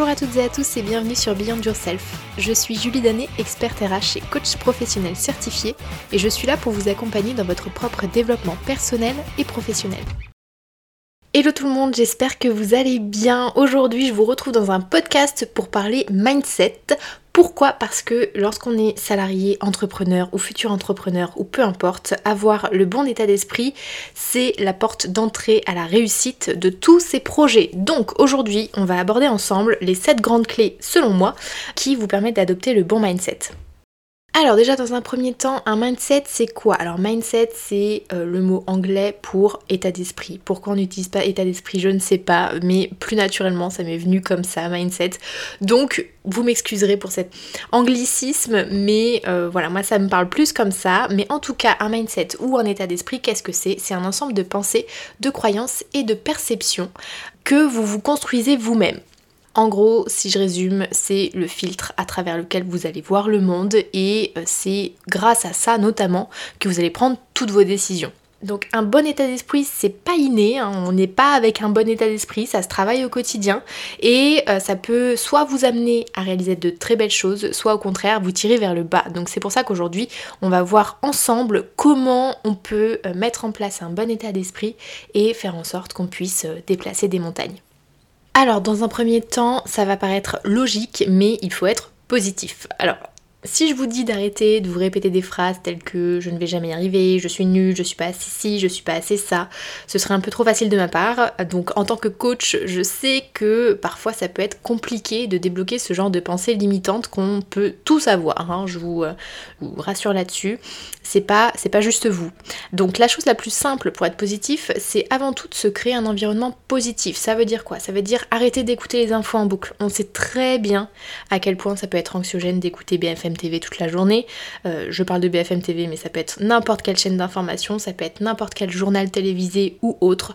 Bonjour à toutes et à tous et bienvenue sur Beyond Yourself. Je suis Julie Danet, experte RH et coach professionnel certifié et je suis là pour vous accompagner dans votre propre développement personnel et professionnel. Hello tout le monde, j'espère que vous allez bien. Aujourd'hui, je vous retrouve dans un podcast pour parler mindset. Pourquoi Parce que lorsqu'on est salarié, entrepreneur ou futur entrepreneur ou peu importe, avoir le bon état d'esprit, c'est la porte d'entrée à la réussite de tous ces projets. Donc aujourd'hui, on va aborder ensemble les 7 grandes clés, selon moi, qui vous permettent d'adopter le bon mindset. Alors déjà dans un premier temps, un mindset c'est quoi? Alors mindset c'est euh, le mot anglais pour état d'esprit. Pourquoi on n'utilise pas état d'esprit? Je ne sais pas, mais plus naturellement ça m'est venu comme ça, mindset. Donc vous m'excuserez pour cet anglicisme, mais euh, voilà, moi ça me parle plus comme ça. Mais en tout cas, un mindset ou un état d'esprit, qu'est-ce que c'est? C'est un ensemble de pensées, de croyances et de perceptions que vous vous construisez vous-même. En gros, si je résume, c'est le filtre à travers lequel vous allez voir le monde et euh, c'est grâce à ça notamment que vous allez prendre toutes vos décisions. Donc un bon état d'esprit, c'est pas inné, hein. on n'est pas avec un bon état d'esprit, ça se travaille au quotidien et euh, ça peut soit vous amener à réaliser de très belles choses, soit au contraire vous tirer vers le bas. Donc c'est pour ça qu'aujourd'hui on va voir ensemble comment on peut euh, mettre en place un bon état d'esprit et faire en sorte qu'on puisse déplacer des montagnes. Alors, dans un premier temps, ça va paraître logique, mais il faut être positif. Alors, si je vous dis d'arrêter de vous répéter des phrases telles que je ne vais jamais y arriver, je suis nulle, je suis pas assez ci, je suis pas assez ça, ce serait un peu trop facile de ma part. Donc en tant que coach, je sais que parfois ça peut être compliqué de débloquer ce genre de pensées limitantes qu'on peut tous avoir. Hein. Je, vous, euh, vous, rassure là-dessus. C'est pas, c'est pas juste vous. Donc la chose la plus simple pour être positif, c'est avant tout de se créer un environnement positif. Ça veut dire quoi? Ça veut dire arrêter d'écouter les infos en boucle. On sait très bien à quel point ça peut être anxiogène d'écouter BFM TV toute la journée. Euh, je parle de BFM TV, mais ça peut être n'importe quelle chaîne d'information, ça peut être n'importe quel journal télévisé ou autre.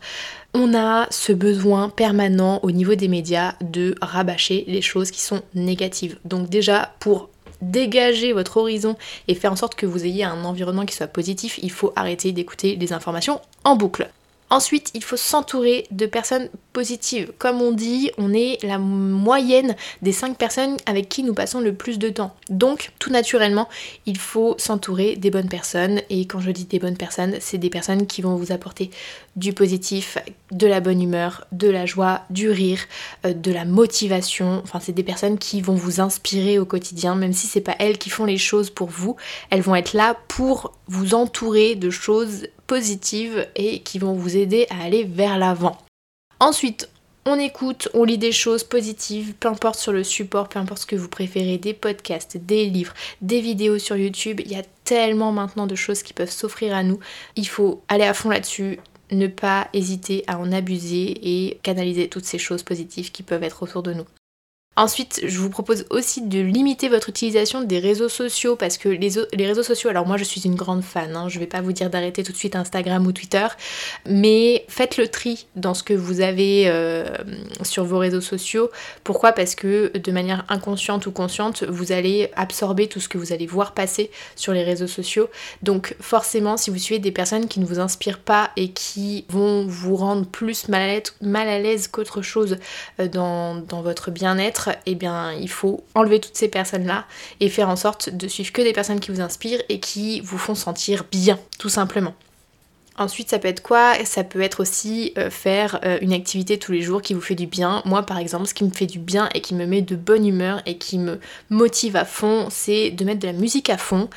On a ce besoin permanent au niveau des médias de rabâcher les choses qui sont négatives. Donc déjà, pour dégager votre horizon et faire en sorte que vous ayez un environnement qui soit positif, il faut arrêter d'écouter les informations en boucle. Ensuite, il faut s'entourer de personnes positives. Comme on dit, on est la moyenne des 5 personnes avec qui nous passons le plus de temps. Donc, tout naturellement, il faut s'entourer des bonnes personnes. Et quand je dis des bonnes personnes, c'est des personnes qui vont vous apporter du positif, de la bonne humeur, de la joie, du rire, euh, de la motivation. Enfin, c'est des personnes qui vont vous inspirer au quotidien, même si c'est pas elles qui font les choses pour vous. Elles vont être là pour vous entourer de choses positives et qui vont vous aider à aller vers l'avant. Ensuite, on écoute, on lit des choses positives, peu importe sur le support, peu importe ce que vous préférez, des podcasts, des livres, des vidéos sur YouTube. Il y a tellement maintenant de choses qui peuvent s'offrir à nous. Il faut aller à fond là-dessus, ne pas hésiter à en abuser et canaliser toutes ces choses positives qui peuvent être autour de nous. Ensuite, je vous propose aussi de limiter votre utilisation des réseaux sociaux parce que les, réseaux sociaux, alors moi je suis une grande fan, hein, je vais pas vous dire d'arrêter tout de suite Instagram ou Twitter, mais faites le tri dans ce que vous avez euh, sur vos réseaux sociaux. Pourquoi? Parce que de manière inconsciente ou consciente, vous allez absorber tout ce que vous allez voir passer sur les réseaux sociaux. Donc forcément, si vous suivez des personnes qui ne vous inspirent pas et qui vont vous rendre plus mal à l'aise qu'autre chose euh, dans, dans votre bien-être, eh bien, il faut enlever toutes ces personnes-là et faire en sorte de suivre que des personnes qui vous inspirent et qui vous font sentir bien, tout simplement. Ensuite, ça peut être quoi? Ça peut être aussi euh, faire euh, une activité tous les jours qui vous fait du bien. Moi, par exemple, ce qui me fait du bien et qui me met de bonne humeur et qui me motive à fond, c'est de mettre de la musique à fond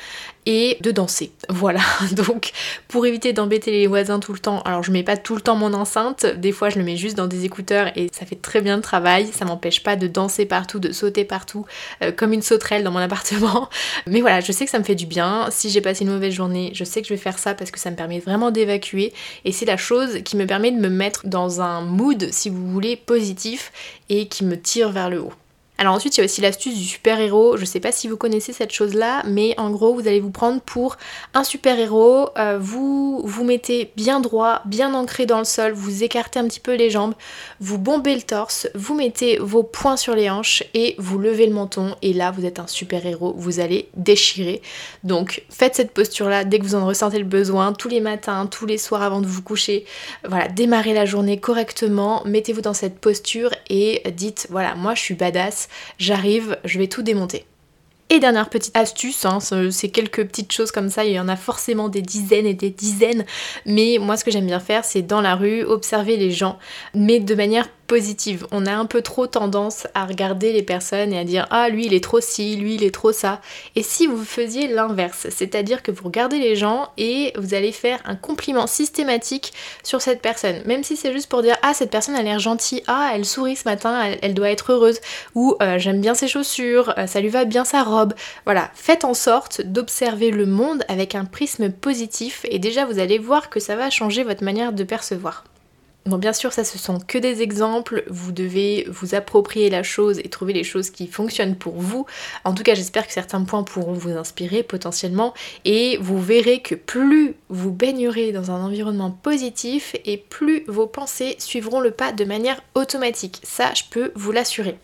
et de danser. Voilà, donc pour éviter d'embêter les voisins tout le temps, alors je mets pas tout le temps mon enceinte, des fois je le mets juste dans des écouteurs et ça fait très bien le travail, ça m'empêche pas de danser partout, de sauter partout, euh, comme une sauterelle dans mon appartement. Mais voilà, je sais que ça me fait du bien, si j'ai passé une mauvaise journée, je sais que je vais faire ça parce que ça me permet vraiment d'évacuer et c'est la chose qui me permet de me mettre dans un mood, si vous voulez, positif et qui me tire vers le haut. Alors ensuite, il y a aussi l'astuce du super-héros. Je sais pas si vous connaissez cette chose-là, mais en gros, vous allez vous prendre pour un super-héros. Euh, vous vous mettez bien droit, bien ancré dans le sol, vous écartez un petit peu les jambes, vous bombez le torse, vous mettez vos poings sur les hanches et vous levez le menton. Et là, vous êtes un super-héros. Vous allez déchirer. Donc, faites cette posture-là dès que vous en ressentez le besoin, tous les matins, tous les soirs avant de vous coucher. Voilà, démarrez la journée correctement, mettez-vous dans cette posture et dites voilà, moi je suis badass, j'arrive, je vais tout démonter. Et dernière petite astuce, hein, c'est quelques petites choses comme ça, il y en a forcément des dizaines et des dizaines, mais moi ce que j'aime bien faire c'est dans la rue observer les gens, mais de manière On a un peu trop tendance à regarder les personnes et à dire ah lui il est trop ci, lui il est trop ça. Et si vous faisiez l'inverse, c'est-à-dire que vous regardez les gens et vous allez faire un compliment systématique sur cette personne, même si c'est juste pour dire ah cette personne a l'air gentille, ah elle sourit ce matin, elle, doit être heureuse, ou euh, j'aime bien ses chaussures, euh, ça lui va bien sa robe. Voilà, faites en sorte d'observer le monde avec un prisme positif et déjà vous allez voir que ça va changer votre manière de percevoir. Bon, bien sûr, ça ce sont que des exemples, vous devez vous approprier la chose et trouver les choses qui fonctionnent pour vous. En tout cas, j'espère que certains points pourront vous inspirer potentiellement et vous verrez que plus vous baignerez dans un environnement positif et plus vos pensées suivront le pas de manière automatique. Ça, je peux vous l'assurer.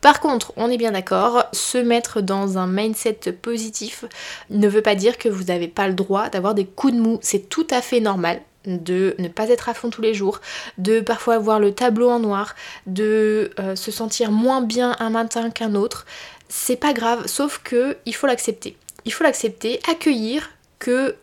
Par contre, on est bien d'accord, se mettre dans un mindset positif ne veut pas dire que vous n'avez pas le droit d'avoir des coups de mou. C'est tout à fait normal de ne pas être à fond tous les jours, de parfois avoir le tableau en noir, de euh, se sentir moins bien un matin qu'un autre, c'est pas grave, sauf que il faut l'accepter. Il faut l'accepter, accueillir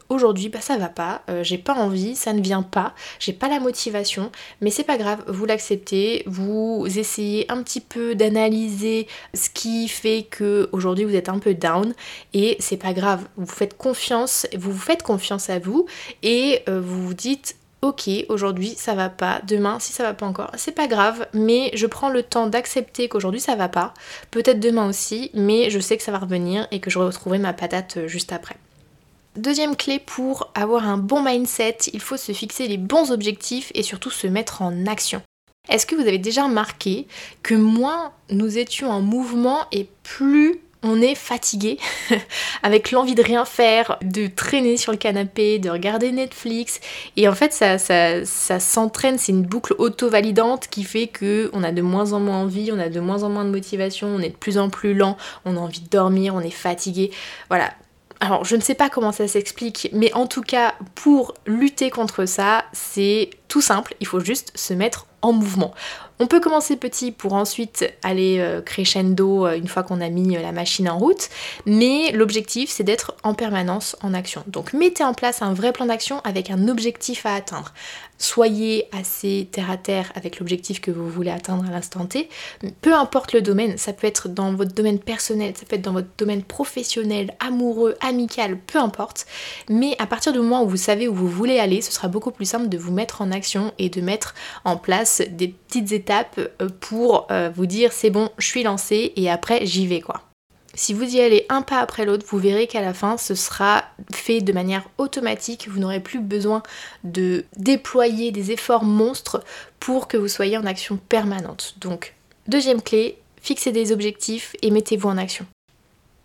aujourd'hui bah ça va pas, euh, j'ai pas envie, ça ne vient pas, j'ai pas la motivation, mais c'est pas grave, vous l'acceptez, vous essayez un petit peu d'analyser ce qui fait que aujourd'hui vous êtes un peu down et c'est pas grave, vous faites confiance, vous vous faites confiance à vous et euh, vous vous dites ok, aujourd'hui ça va pas, demain si ça va pas encore, c'est pas grave, mais je prends le temps d'accepter qu'aujourd'hui ça va pas, peut-être demain aussi, mais je sais que ça va revenir et que je retrouverai ma patate euh, juste après. Deuxième clé pour avoir un bon mindset, il faut se fixer les bons objectifs et surtout se mettre en action. Est-ce que vous avez déjà remarqué que moins nous étions en mouvement et plus on est fatigué, avec l'envie de rien faire, de traîner sur le canapé, de regarder Netflix? Et en fait, ça, s'entraîne, c'est une boucle auto-validante qui fait que on a de moins en moins envie, on a de moins en moins de motivation, on est de plus en plus lent, on a envie de dormir, on est fatigué. Voilà, alors je ne sais pas comment ça s'explique, mais en tout cas pour lutter contre ça, c'est tout simple, il faut juste se mettre en mouvement. On peut commencer petit pour ensuite aller euh, crescendo euh, une fois qu'on a mis euh, la machine en route, mais l'objectif c'est d'être en permanence en action. Donc mettez en place un vrai plan d'action avec un objectif à atteindre. Soyez assez terre à terre avec l'objectif que vous voulez atteindre à l'instant T. Peu importe le domaine, ça peut être dans votre domaine personnel, ça peut être dans votre domaine professionnel, amoureux, amical, peu importe. Mais à partir du moment où vous savez où vous voulez aller, ce sera beaucoup plus simple de vous mettre en action et de mettre en place des petites étapes euh, pour euh, vous dire c'est bon, je suis lancé et après j'y vais quoi. Si vous y allez un pas après l'autre, vous verrez qu'à la fin, ce sera fait de manière automatique. Vous n'aurez plus besoin de déployer des efforts monstres pour que vous soyez en action permanente. Donc, deuxième clé, fixez des objectifs et mettez-vous en action.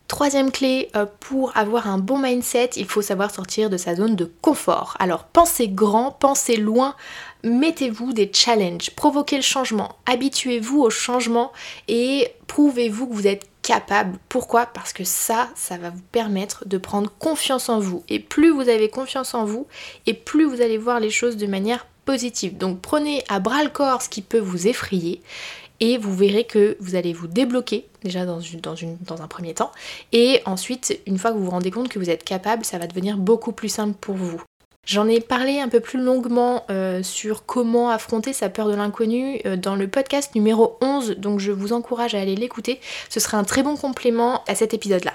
Troisième clé, euh, pour avoir un bon mindset, il faut savoir sortir de sa zone de confort. Alors pensez grand, pensez loin, mettez-vous des challenges, provoquez le changement, habituez-vous au changement et prouvez-vous que vous êtes capable. Pourquoi? Parce que ça, ça va vous permettre de prendre confiance en vous. Et plus vous avez confiance en vous, et plus vous allez voir les choses de manière positive. Donc prenez à bras le corps ce qui peut vous effrayer et vous verrez que vous allez vous débloquer déjà dans, un premier temps et ensuite une fois que vous vous rendez compte que vous êtes capable ça va devenir beaucoup plus simple pour vous. J'en ai parlé un peu plus longuement euh, sur comment affronter sa peur de l'inconnu euh, dans le podcast numéro 11, donc je vous encourage à aller l'écouter. Ce sera un très bon complément à cet épisode-là.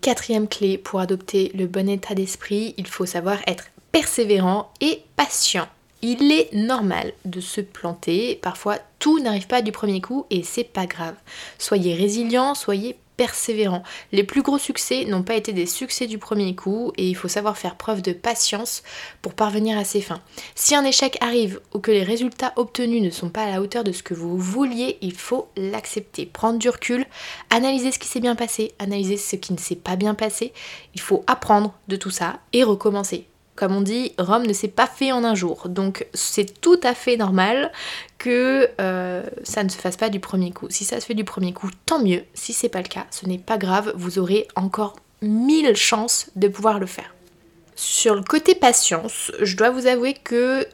Quatrième clé pour adopter le bon état d'esprit, il faut savoir être persévérant et patient. Il est normal de se planter, parfois tout n'arrive pas du premier coup et c'est pas grave. Soyez résilient, soyez persévérant. Les plus gros succès n'ont pas été des succès du premier coup et il faut savoir faire preuve de patience pour parvenir à ses fins. Si un échec arrive ou que les résultats obtenus ne sont pas à la hauteur de ce que vous vouliez, il faut l'accepter, prendre du recul, analyser ce qui s'est bien passé, analyser ce qui ne s'est pas bien passé. Il faut apprendre de tout ça et recommencer. Comme on dit, Rome ne s'est pas fait en un jour. Donc c'est tout à fait normal que euh, ça ne se fasse pas du premier coup. Si ça se fait du premier coup, tant mieux. Si c'est pas le cas, ce n'est pas grave. Vous aurez encore mille chances de pouvoir le faire. Sur le côté patience, je dois vous avouer que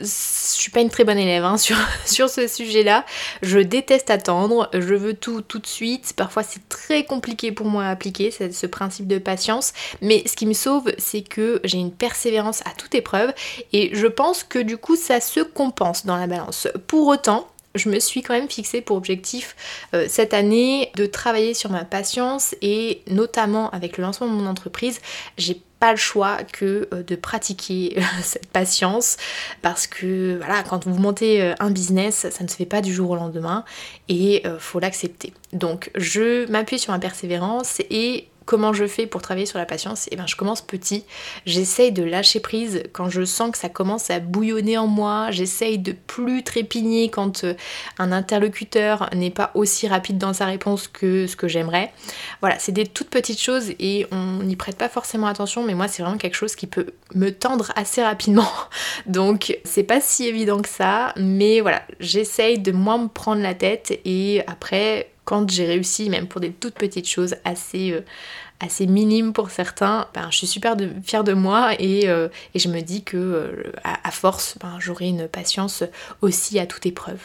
je suis pas une très bonne élève hein, sur, ce sujet-là. Je déteste attendre, je veux tout tout de suite. Parfois c'est très compliqué pour moi à appliquer ce principe de patience. Mais ce qui me sauve, c'est que j'ai une persévérance à toute épreuve et je pense que du coup ça se compense dans la balance. Pour autant, je me suis quand même fixé pour objectif euh, cette année de travailler sur ma patience et notamment avec le lancement de mon entreprise, j'ai pas le choix que euh, de pratiquer euh, cette patience parce que voilà quand vous montez un business ça ne se fait pas du jour au lendemain et faut l'accepter. Donc je m'appuie sur ma persévérance et Comment je fais pour travailler sur la patience Et eh bien je commence petit, j'essaye de lâcher prise quand je sens que ça commence à bouillonner en moi, j'essaye de plus trépigner quand euh, un interlocuteur n'est pas aussi rapide dans sa réponse que ce que j'aimerais. Voilà, c'est des toutes petites choses et on n'y prête pas forcément attention, mais moi c'est vraiment quelque chose qui peut me tendre assez rapidement. Donc c'est pas si évident que ça, mais voilà, j'essaye de moins me prendre la tête et après quand j'ai réussi, même pour des toutes petites choses assez, euh, minimes pour certains, ben, je suis super fière de moi et, euh, je me dis que euh, à, force, ben, j'aurai une patience aussi à toute épreuve.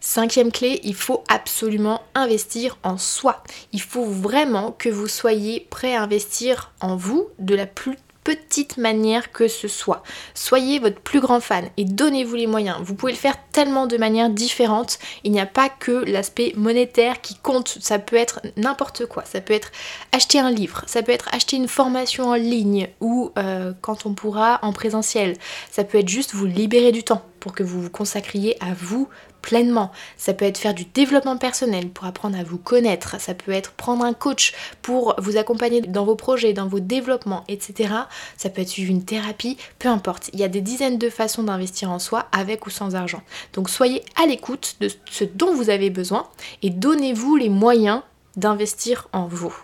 Cinquième clé, il faut absolument investir en soi. Il faut vraiment que vous soyez prêt à investir en vous de la plus petite manière que ce soit. Soyez votre plus grand fan et donnez-vous les moyens. Vous pouvez le faire tellement de manières différentes. Il n'y a pas que l'aspect monétaire qui compte. Ça peut être n'importe quoi. Ça peut être acheter un livre, ça peut être acheter une formation en ligne ou euh, quand on pourra en présentiel. Ça peut être juste vous libérer du temps pour que vous vous consacriez à vous pleinement. Ça peut être faire du développement personnel pour apprendre à vous connaître. Ça peut être prendre un coach pour vous accompagner dans vos projets, dans vos développements, etc. Ça peut être suivre une thérapie, peu importe. Il y a des dizaines de façons d'investir en soi avec ou sans argent. Donc soyez à l'écoute de ce dont vous avez besoin et donnez-vous les moyens d'investir en vous.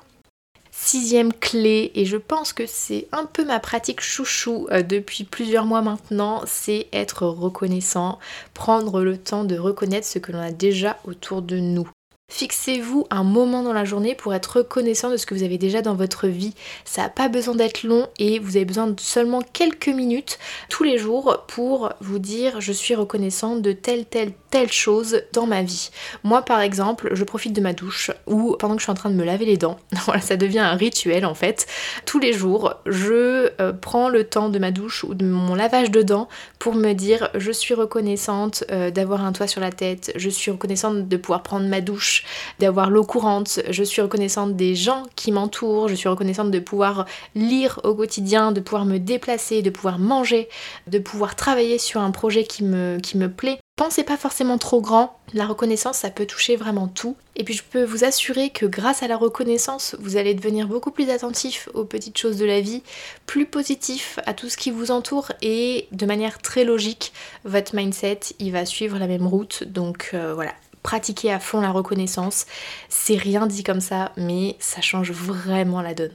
Sixième clé, et je pense que c'est un peu ma pratique chouchou euh, depuis plusieurs mois maintenant, c'est être reconnaissant, prendre le temps de reconnaître ce que l'on a déjà autour de nous. Fixez-vous un moment dans la journée pour être reconnaissant de ce que vous avez déjà dans votre vie. Ça n'a pas besoin d'être long et vous avez besoin de seulement quelques minutes tous les jours pour vous dire je suis reconnaissant de telle, telle, telle chose dans ma vie. Moi par exemple, je profite de ma douche ou pendant que je suis en train de me laver les dents, voilà, ça devient un rituel en fait. Tous les jours, je euh, prends le temps de ma douche ou de mon lavage de dents pour me dire je suis reconnaissante euh, d'avoir un toit sur la tête, je suis reconnaissante de pouvoir prendre ma douche d'avoir l'eau courante, je suis reconnaissante des gens qui m'entourent, je suis reconnaissante de pouvoir lire au quotidien, de pouvoir me déplacer, de pouvoir manger, de pouvoir travailler sur un projet qui me, qui me plaît. Pensez pas forcément trop grand, la reconnaissance ça peut toucher vraiment tout. Et puis je peux vous assurer que grâce à la reconnaissance, vous allez devenir beaucoup plus attentif aux petites choses de la vie, plus positif à tout ce qui vous entoure et de manière très logique, votre mindset il va suivre la même route. Donc euh, voilà, pratiquer à fond la reconnaissance. C'est rien dit comme ça, mais ça change vraiment la donne.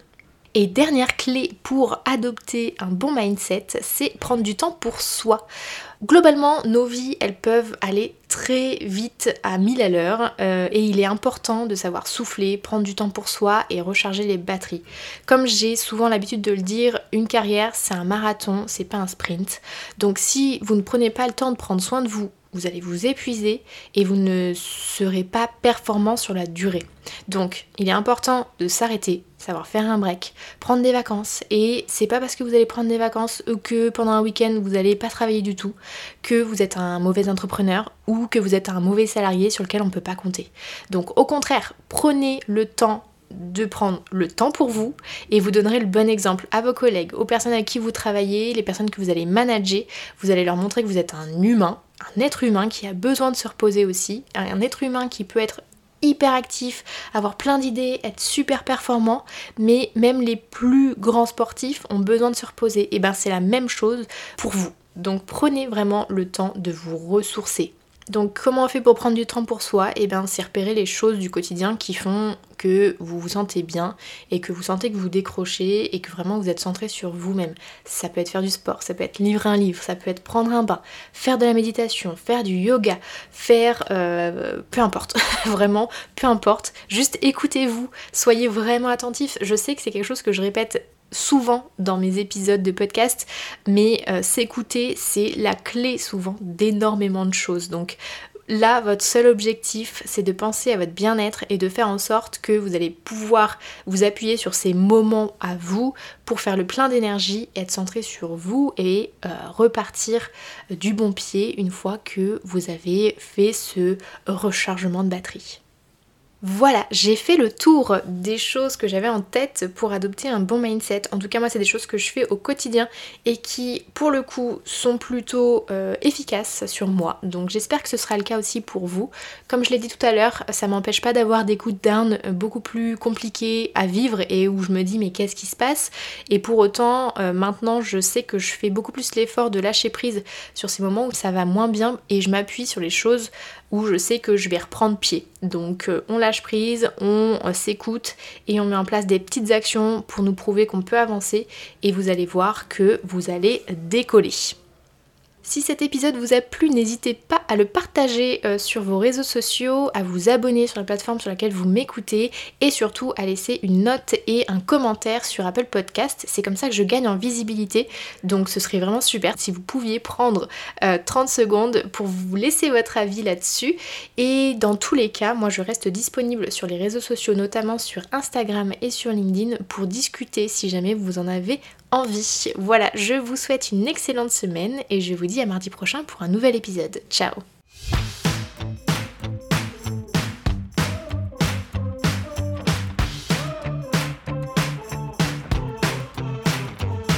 Et dernière clé pour adopter un bon mindset, c'est prendre du temps pour soi. Globalement, nos vies, elles peuvent aller très vite à 1000 à l'heure euh, et il est important de savoir souffler, prendre du temps pour soi et recharger les batteries. Comme j'ai souvent l'habitude de le dire, une carrière, c'est un marathon, c'est pas un sprint. Donc si vous ne prenez pas le temps de prendre soin de vous vous allez vous épuiser et vous ne serez pas performant sur la durée. Donc, il est important de s'arrêter, savoir faire un break, prendre des vacances. Et c'est pas parce que vous allez prendre des vacances ou que pendant un week-end vous n'allez pas travailler du tout que vous êtes un mauvais entrepreneur ou que vous êtes un mauvais salarié sur lequel on ne peut pas compter. Donc, au contraire, prenez le temps de prendre le temps pour vous et vous donnerez le bon exemple à vos collègues, aux personnes avec qui vous travaillez, les personnes que vous allez manager. Vous allez leur montrer que vous êtes un humain, un être humain qui a besoin de se reposer aussi, un être humain qui peut être hyper actif, avoir plein d'idées, être super performant, mais même les plus grands sportifs ont besoin de se reposer. Et ben c'est la même chose pour vous. Donc prenez vraiment le temps de vous ressourcer. Donc comment on fait pour prendre du temps pour soi? Et eh bien c'est repérer les choses du quotidien qui font vous vous sentez bien et que vous sentez que vous décrochez et que vraiment vous êtes centré sur vous-même. Ça peut être faire du sport, ça peut être lire un livre, ça peut être prendre un bain, faire de la méditation, faire du yoga, faire... Euh, peu importe, vraiment, peu importe. Juste écoutez-vous, soyez vraiment attentif. Je sais que c'est quelque chose que je répète souvent dans mes épisodes de podcast, mais euh, s'écouter, c'est la clé souvent d'énormément de choses. Donc là, votre seul objectif, c'est de penser à votre bien-être et de faire en sorte que vous allez pouvoir vous appuyer sur ces moments à vous pour faire le plein d'énergie, être centré sur vous et euh, repartir du bon pied une fois que vous avez fait ce rechargement de batterie. Voilà, j'ai fait le tour des choses que j'avais en tête pour adopter un bon mindset. En tout cas, moi, c'est des choses que je fais au quotidien et qui, pour le coup, sont plutôt euh, efficaces sur moi. Donc, j'espère que ce sera le cas aussi pour vous. Comme je l'ai dit tout à l'heure, ça m'empêche pas d'avoir des coups de down beaucoup plus compliqués à vivre et où je me dis, mais qu'est-ce qui se passe? Et pour autant, euh, maintenant, je sais que je fais beaucoup plus l'effort de lâcher prise sur ces moments où ça va moins bien et je m'appuie sur les choses où je sais que je vais reprendre pied. Donc euh, on lâche prise, on euh, s'écoute et on met en place des petites actions pour nous prouver qu'on peut avancer et vous allez voir que vous allez décoller. Si cet épisode vous a plu, n'hésitez pas à le partager euh, sur vos réseaux sociaux, à vous abonner sur la plateforme sur laquelle vous m'écoutez et surtout à laisser une note et un commentaire sur Apple Podcast. C'est comme ça que je gagne en visibilité. Donc ce serait vraiment super si vous pouviez prendre 30 euh, secondes pour vous laisser votre avis là-dessus. Et dans tous les cas, moi je reste disponible sur les réseaux sociaux, notamment sur Instagram et sur LinkedIn pour discuter si jamais vous en avez Voilà, je vous souhaite une excellente semaine et je vous dis à mardi prochain pour un nouvel épisode. Ciao